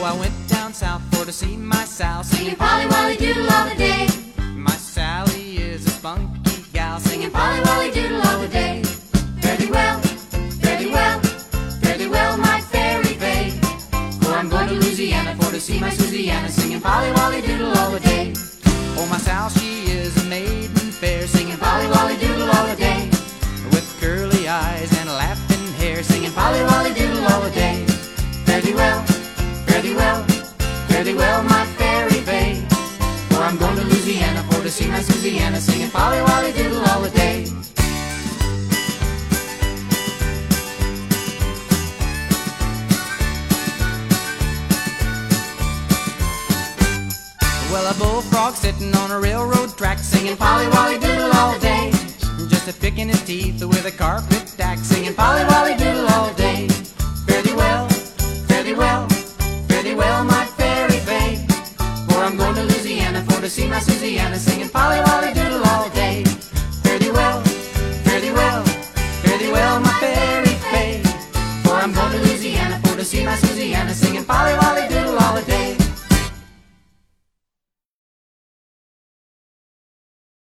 Oh, I went down south for to see my Sal Singing Polly Wolly Doodle all the day. My Sally is a spunky gal Singing Polly Wolly Doodle all the day. Fare thee well, fare thee well, fare thee well, my fairy fay. For oh, I'm going to Louisiana for to see my Susiana. Singing Polly Wolly Doodle all the day. Oh, my Sal, she is a maiden fair Singing Polly Wolly Doodle all the day. with curly eyes and laughing hair Singing Polly Wolly to see. Singing Polly Wolly Doodle all the day. Well, a bullfrog sitting on a railroad track singing Polly Wolly Doodle all day. just a picking his teeth with a carpet axe singing Polly Wolly Doodle all day. Fare thee well, fare thee well, fare thee well, my fairy fay. For I'm going to Louisiana for to see my Susiana singing Susiana singing Polly Wolly day.